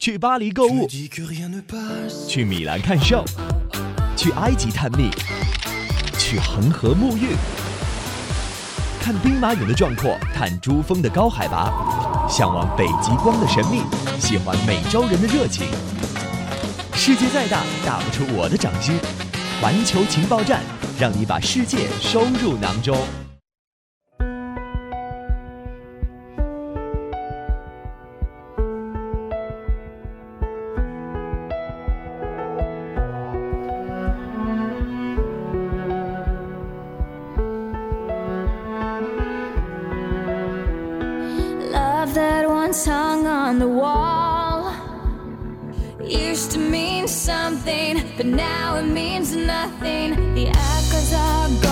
去巴黎购物，去米兰看秀，去埃及探秘，去恒河沐浴，看兵马俑的壮阔，看珠峰的高海拔，向往北极光的神秘，喜欢美洲人的热情。世界再大，打不出我的掌心。环球情报站，让你把世界收入囊中。love that once hung on the wall used to mean something, but now it means nothing. The echoes are gone.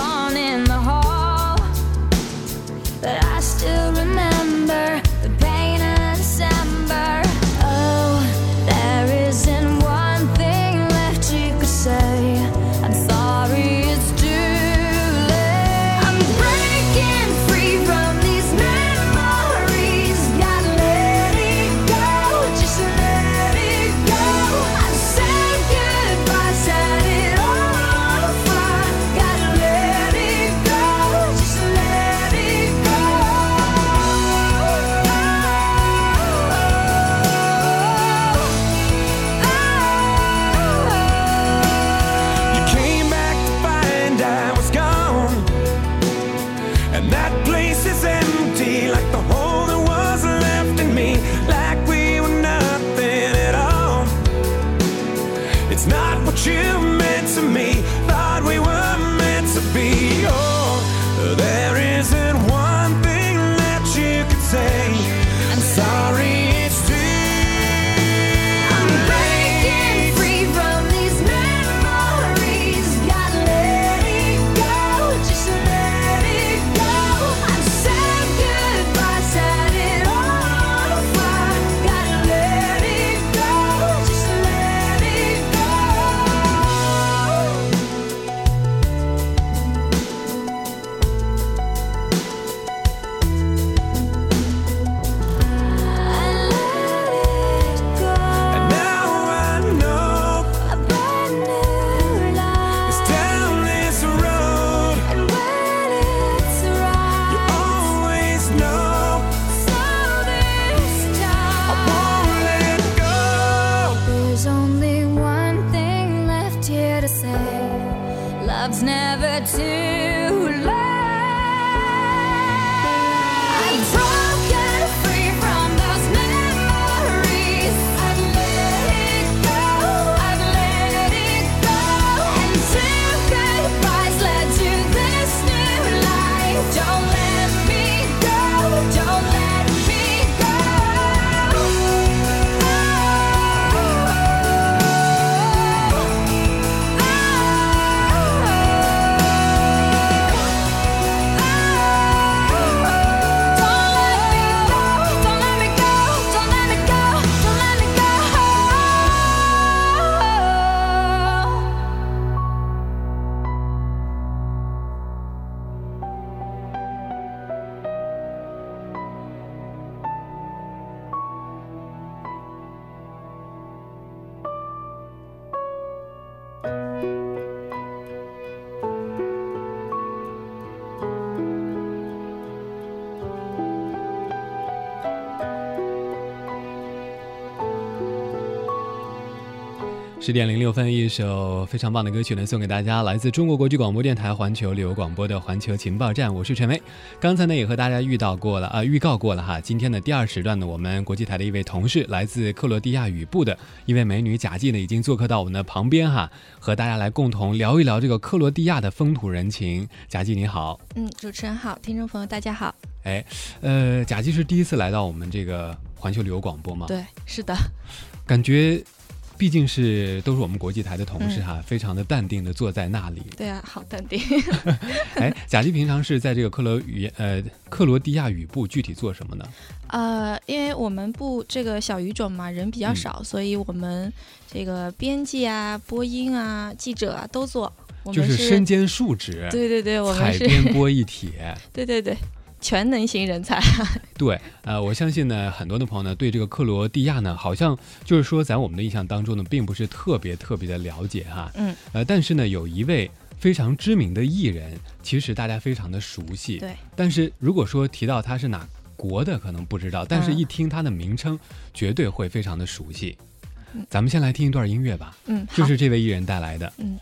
to 十点零六分，一首非常棒的歌曲呢，送给大家，来自中国国际广播电台环球旅游广播的环球情报站，我是陈威。刚才呢也和大家遇到过了啊，预告过了哈。今天的第二时段呢，我们国际台的一位同事，来自克罗地亚语部的一位美女贾季呢，已经做客到我们的旁边哈，和大家来共同聊一聊这个克罗地亚的风土人情。贾季你好，嗯，主持人好，听众朋友大家好。哎，呃，贾季是第一次来到我们这个环球旅游广播吗？对，是的，感觉。毕竟是都是我们国际台的同事哈，非常的淡定的坐在那里。对啊，好淡定。哎，贾基平常是在这个克罗语呃克罗地亚语部具体做什么呢？呃，因为我们部这个小语种嘛，人比较少，所以我们这个编辑啊、播音啊、记者啊都做。就是身兼数职。对对对，我们是海边播一体。对对对。全能型人才。对，呃，我相信呢，很多的朋友呢，对这个克罗地亚呢，好像就是说，在我们的印象当中呢，并不是特别特别的了解哈。嗯。呃，但是呢，有一位非常知名的艺人，其实大家非常的熟悉。对。但是如果说提到他是哪国的，可能不知道，但是一听他的名称，绝对会非常的熟悉。咱们先来听一段音乐吧。嗯。就是这位艺人带来的。嗯。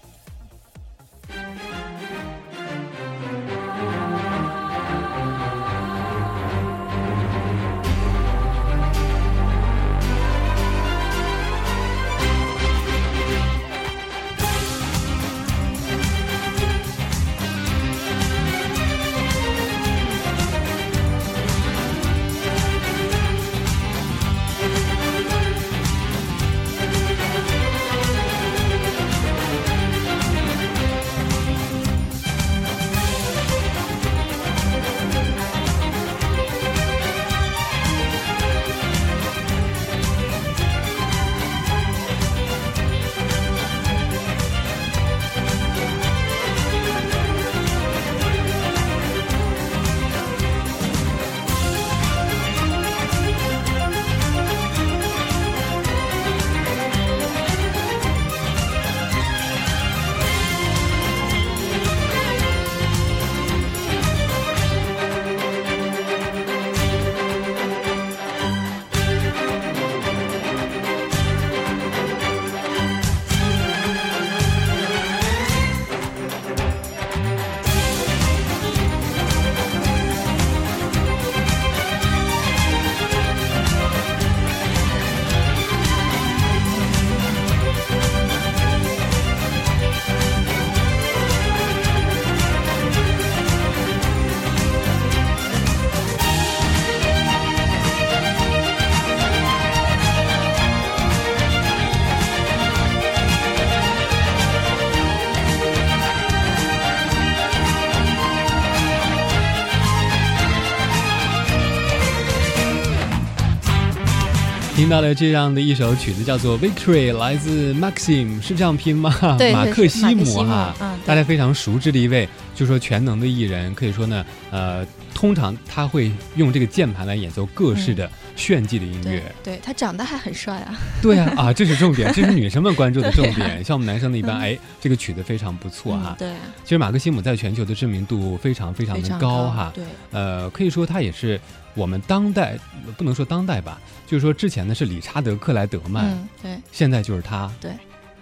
听到了这样的一首曲子，叫做《Victory》，来自 Maxim，是这样拼吗？对，马克西姆哈，嗯，大家非常熟知的一位，就说全能的艺人，可以说呢，呃，通常他会用这个键盘来演奏各式的炫技的音乐。对他长得还很帅啊。对啊，啊，这是重点，这是女生们关注的重点。像我们男生的，一般哎，这个曲子非常不错哈。对，其实马克西姆在全球的知名度非常非常的高哈。对，呃，可以说他也是。我们当代不能说当代吧，就是说之前呢是理查德克莱德曼，嗯，对，现在就是他，对，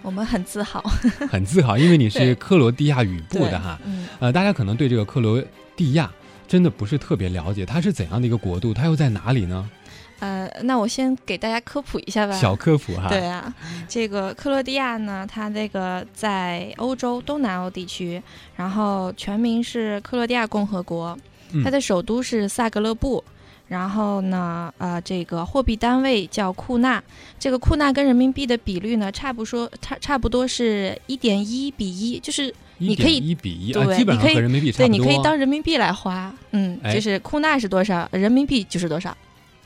我们很自豪，很自豪，因为你是克罗地亚语部的哈，嗯，呃，大家可能对这个克罗地亚真的不是特别了解，它是怎样的一个国度，它又在哪里呢？呃，那我先给大家科普一下吧，小科普哈，对啊，这个克罗地亚呢，它这个在欧洲东南欧地区，然后全名是克罗地亚共和国，它的首都是萨格勒布。然后呢，呃，这个货币单位叫库纳，这个库纳跟人民币的比率呢，差不说差差不多是一点一比一，就是你可以一比一，对，基本上和人民币对，你可以当人民币来花，嗯，就是库纳是多少，人民币就是多少。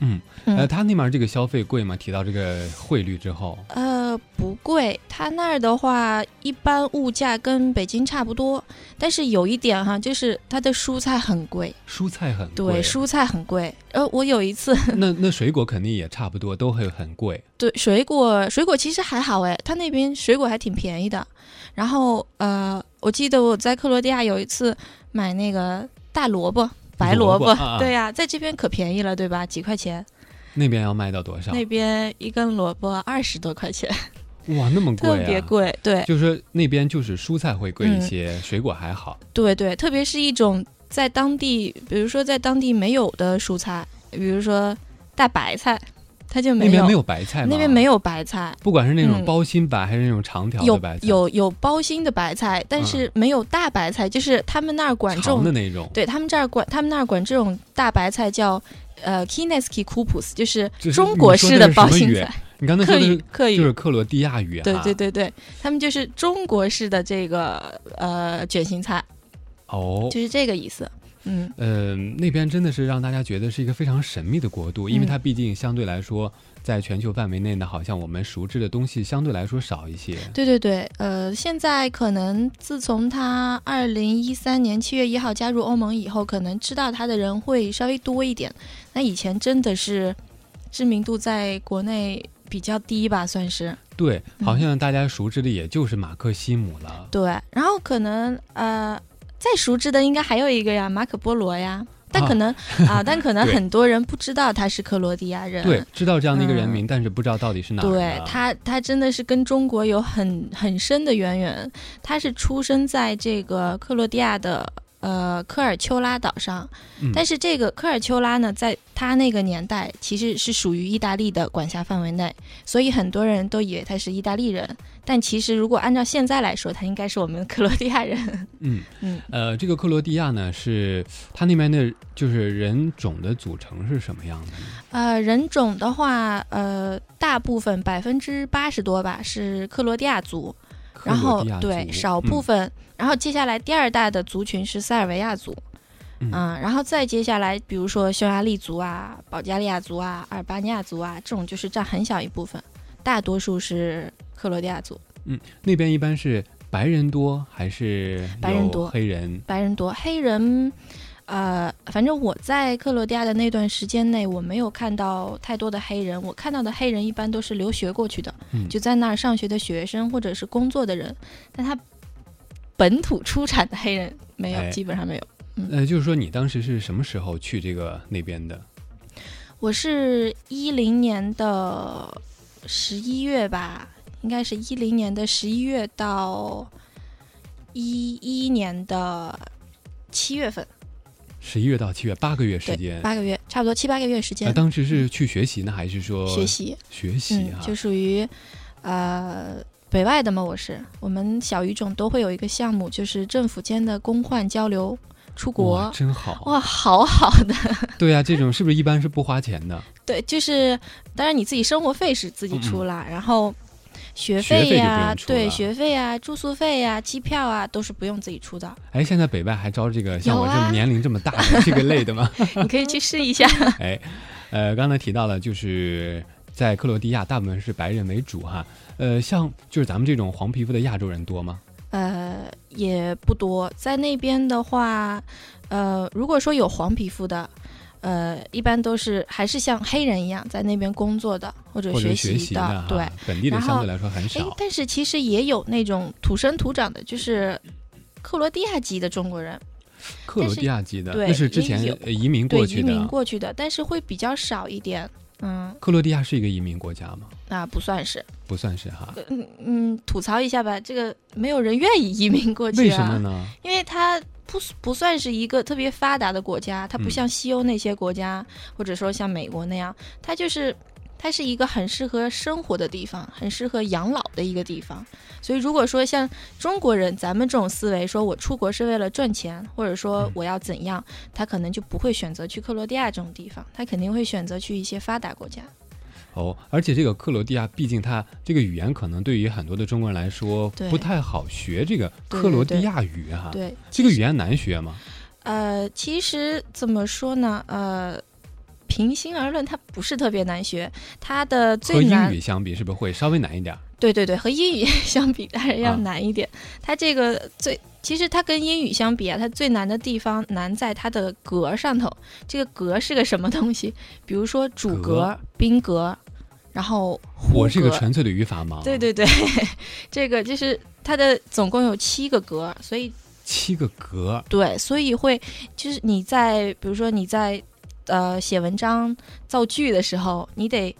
嗯，呃，他那边这个消费贵吗？提到这个汇率之后，呃，不贵。他那儿的话，一般物价跟北京差不多，但是有一点哈，就是它的蔬菜很贵。蔬菜很贵，对，蔬菜很贵。呃，我有一次，那那水果肯定也差不多，都会很贵。对，水果水果其实还好哎，他那边水果还挺便宜的。然后呃，我记得我在克罗地亚有一次买那个大萝卜。白萝卜，对呀，在这边可便宜了，对吧？几块钱。那边要卖到多少？那边一根萝卜二十多块钱。哇，那么贵啊！特别贵，对。就是说那边就是蔬菜会贵一些，水果还好。对对，特别是一种在当地，比如说在当地没有的蔬菜，比如说大白菜。它就没有那边没有白菜，那边没有白菜，不管是那种包心白还是那种长条的白菜，有有有包心的白菜，但是没有大白菜，就是他们那儿管这种的那种，对他们这儿管他们那儿管这种大白菜叫呃 Kineski Kupus，就是中国式的包心菜。你刚才说的是就是克罗地亚语，啊对对对对，他们就是中国式的这个呃卷心菜，哦，就是这个意思。嗯，呃，那边真的是让大家觉得是一个非常神秘的国度，因为它毕竟相对来说，在全球范围内呢，好像我们熟知的东西相对来说少一些。对对对，呃，现在可能自从它二零一三年七月一号加入欧盟以后，可能知道它的人会稍微多一点。那以前真的是知名度在国内比较低吧，算是。对，好像大家熟知的也就是马克西姆了。对，然后可能呃。再熟知的应该还有一个呀，马可波罗呀，但可能啊，但可能 很多人不知道他是克罗地亚人。对，知道这样的一个人名，但是不知道到底是哪。对他，他真的是跟中国有很很深的渊源。他是出生在这个克罗地亚的。呃，科尔丘拉岛上，但是这个科尔丘拉呢，在他那个年代其实是属于意大利的管辖范围内，所以很多人都以为他是意大利人。但其实如果按照现在来说，他应该是我们克罗地亚人。嗯嗯，呃，这个克罗地亚呢，是他那边的，就是人种的组成是什么样的？呃，人种的话，呃，大部分百分之八十多吧是克罗地亚族。然后对少部分，然后接下来第二大的族群是塞尔维亚族，嗯，然后再接下来，比如说匈牙利族啊、保加利亚族啊、阿尔巴尼亚族啊，这种就是占很小一部分，大多数是克罗地亚族。嗯，那边一般是白人多还是白人多？黑人白人多，黑人。呃，反正我在克罗地亚的那段时间内，我没有看到太多的黑人。我看到的黑人一般都是留学过去的，就在那儿上学的学生或者是工作的人。但他本土出产的黑人没有，基本上没有。呃，就是说你当时是什么时候去这个那边的？我是一零年的十一月吧，应该是一零年的十一月到一一年的七月份。十一月到七月，八个月时间，八个月，差不多七八个月时间。当时是去学习呢，还是说学习？学习啊，就属于呃北外的嘛。我是我们小语种都会有一个项目，就是政府间的公换交流出国，真好哇，好好的。对啊，这种是不是一般是不花钱的？对，就是当然你自己生活费是自己出了，然后。学费呀，对，学费呀，住宿费呀，机票啊，都是不用自己出的。哎，现在北外还招这个像我这么年龄这么大的这个类的吗？你可以去试一下。哎，呃，刚才提到了，就是在克罗地亚，大部分是白人为主哈。呃，像就是咱们这种黄皮肤的亚洲人多吗？呃，也不多，在那边的话，呃，如果说有黄皮肤的。呃，一般都是还是像黑人一样在那边工作的或者学习的，对，本地的相对来说很少。但是其实也有那种土生土长的，就是克罗地亚籍的中国人。克罗地亚籍的，那是之前移民过去的，移民过去的，但是会比较少一点。嗯，克罗地亚是一个移民国家吗？啊，不算是，不算是哈。嗯嗯，吐槽一下吧，这个没有人愿意移民过去，为什么呢？因为他。不不算是一个特别发达的国家，它不像西欧那些国家，或者说像美国那样，它就是它是一个很适合生活的地方，很适合养老的一个地方。所以如果说像中国人，咱们这种思维，说我出国是为了赚钱，或者说我要怎样，他可能就不会选择去克罗地亚这种地方，他肯定会选择去一些发达国家。哦，而且这个克罗地亚，毕竟它这个语言可能对于很多的中国人来说不太好学。这个克罗地亚语哈，对，这个语言难学吗？呃，其实怎么说呢？呃，平心而论，它不是特别难学。它的最难和英语相比，是不是会稍微难一点？对对对，和英语 相比当然要难一点。它这个最，其实它跟英语相比啊，它最难的地方难在它的格上头。这个格是个什么东西？比如说主格、宾格，然后我是个纯粹的语法盲。对对对，这个就是它的总共有七个格，所以七个格。对，所以会就是你在比如说你在呃写文章造句的时候，你得。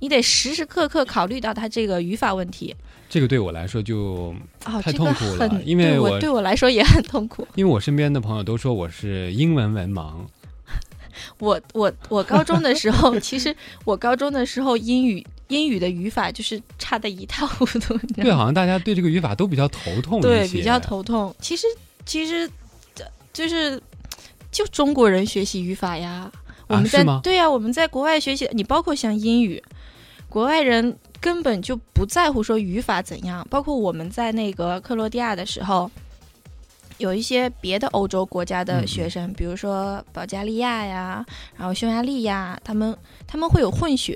你得时时刻刻考虑到它这个语法问题，这个对我来说就太痛苦了，因为我对我来说也很痛苦。因为我身边的朋友都说我是英文文盲。我我我高中的时候，其实我高中的时候英语英语的语法就是差的一塌糊涂。对，好像大家对这个语法都比较头痛。对，比较头痛。其实其实就是就中国人学习语法呀，我们在对呀，我们在国外学习，你包括像英语。国外人根本就不在乎说语法怎样，包括我们在那个克罗地亚的时候，有一些别的欧洲国家的学生，比如说保加利亚呀，然后匈牙利呀，他们他们会有混血，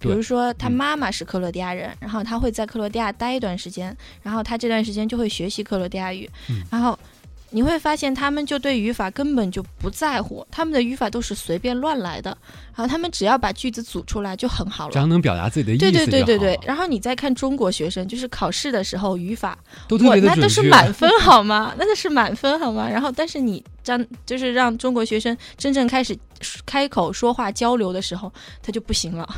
比如说他妈妈是克罗地亚人，然后他会在克罗地亚待一段时间，然后他这段时间就会学习克罗地亚语，然后。你会发现，他们就对语法根本就不在乎，他们的语法都是随便乱来的，然后他们只要把句子组出来就很好了，只要能表达自己的意思对对对对对。然后你再看中国学生，就是考试的时候语法都特别的那都是满分好吗？那都是满分好吗？然后，但是你让就是让中国学生真正开始开口说话交流的时候，他就不行了。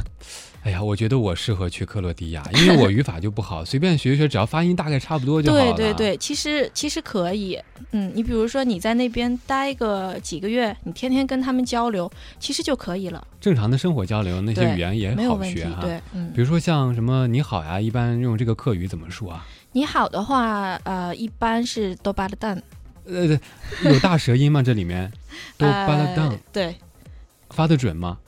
哎呀，我觉得我适合去克罗地亚，因为我语法就不好，随便学学，只要发音大概差不多就好了。对对对，其实其实可以，嗯，你比如说你在那边待个几个月，你天天跟他们交流，其实就可以了。正常的生活交流，那些语言也好学哈。对，嗯。比如说像什么你好呀，一般用这个客语怎么说啊？你好的话，呃，一般是多巴的蛋。呃，有大舌音吗？这里面 都巴拉当。对。发的准吗？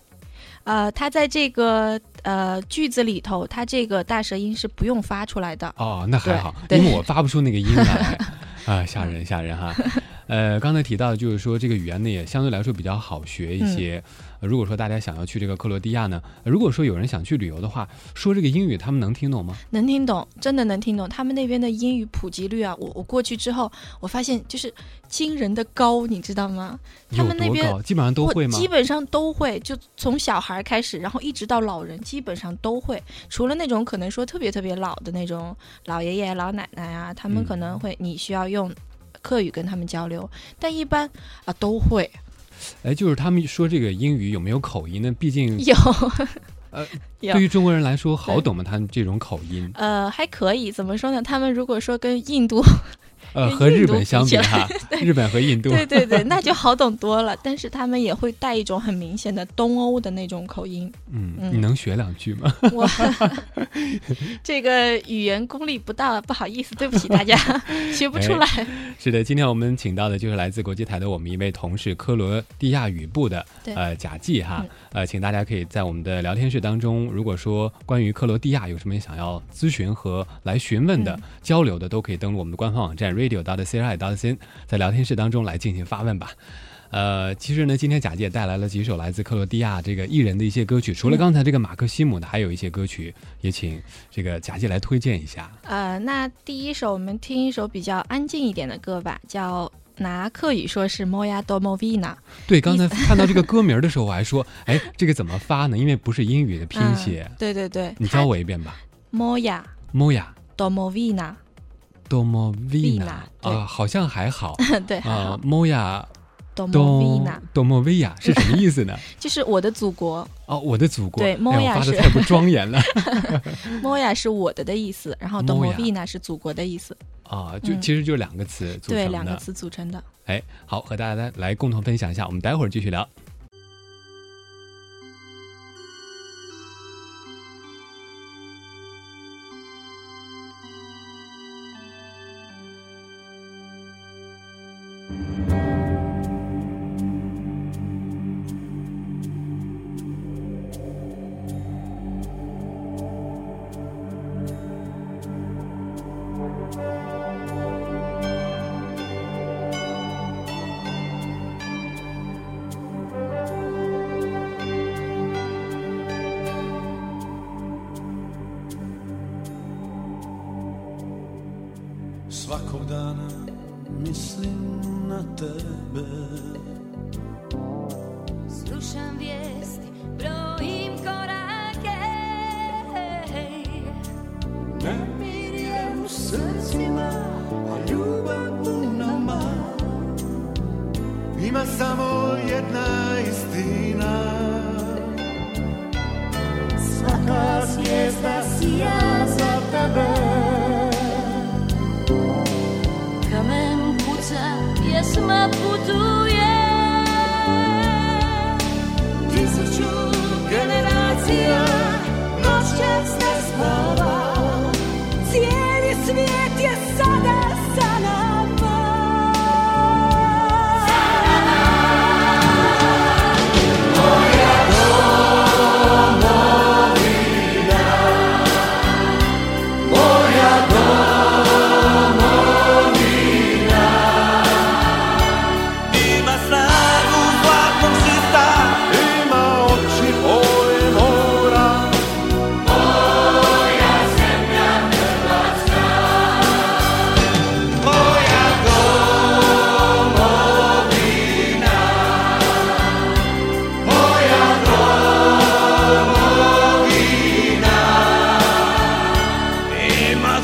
呃，他在这个呃句子里头，他这个大舌音是不用发出来的。哦，那还好，因为我发不出那个音来，啊，吓人吓人哈。呃，刚才提到的就是说这个语言呢也相对来说比较好学一些。如果说大家想要去这个克罗地亚呢，如果说有人想去旅游的话，说这个英语他们能听懂吗？能听懂，真的能听懂。他们那边的英语普及率啊，我我过去之后，我发现就是惊人的高，你知道吗？他们那边基本上都会吗？基本上都会，就从小孩开始，然后一直到老人，基本上都会。除了那种可能说特别特别老的那种老爷爷老奶奶啊，他们可能会你需要用。客语跟他们交流，但一般啊都会。哎，就是他们说这个英语有没有口音呢？毕竟有。呃，对于中国人来说好懂吗？他们这种口音？呃，还可以。怎么说呢？他们如果说跟印度。呃，和日本相比哈，日本和印度，对对对，那就好懂多了。但是他们也会带一种很明显的东欧的那种口音。嗯，你能学两句吗？我 这个语言功力不到，不好意思，对不起大家，学不出来。是的，今天我们请到的就是来自国际台的我们一位同事，科罗地亚语部的呃贾季哈。呃，请大家可以在我们的聊天室当中，如果说关于克罗地亚有什么想要咨询和来询问的交流的，都可以登录我们的官方网站。Radio. dot c i. dot c 在聊天室当中来进行发问吧。呃，其实呢，今天贾姐带来了几首来自克罗地亚这个艺人的一些歌曲，除了刚才这个马克西姆的，还有一些歌曲，也请这个贾姐来推荐一下。呃，那第一首我们听一首比较安静一点的歌吧，叫拿克语说是 Moya Domovina。对，刚才看到这个歌名的时候，我还说，哎，这个怎么发呢？因为不是英语的拼写。对对对，你教我一遍吧。Moya Moya Domovina。多么维纳啊，好像还好。对啊，莫亚多么维纳，多么维亚是什么意思呢？就是我的祖国哦，我的祖国。对，莫亚是太不庄严了。莫亚是我的的意思，然后多么维纳是祖国的意思。啊，就其实就两个词组成的。对，两个词组成的。哎，好，和大家来共同分享一下，我们待会儿继续聊。身边。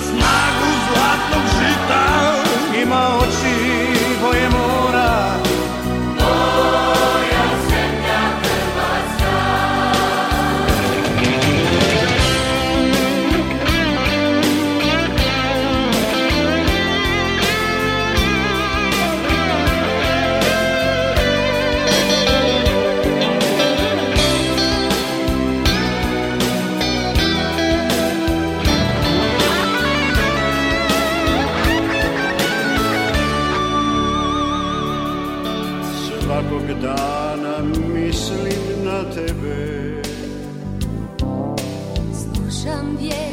What's mine? 上边。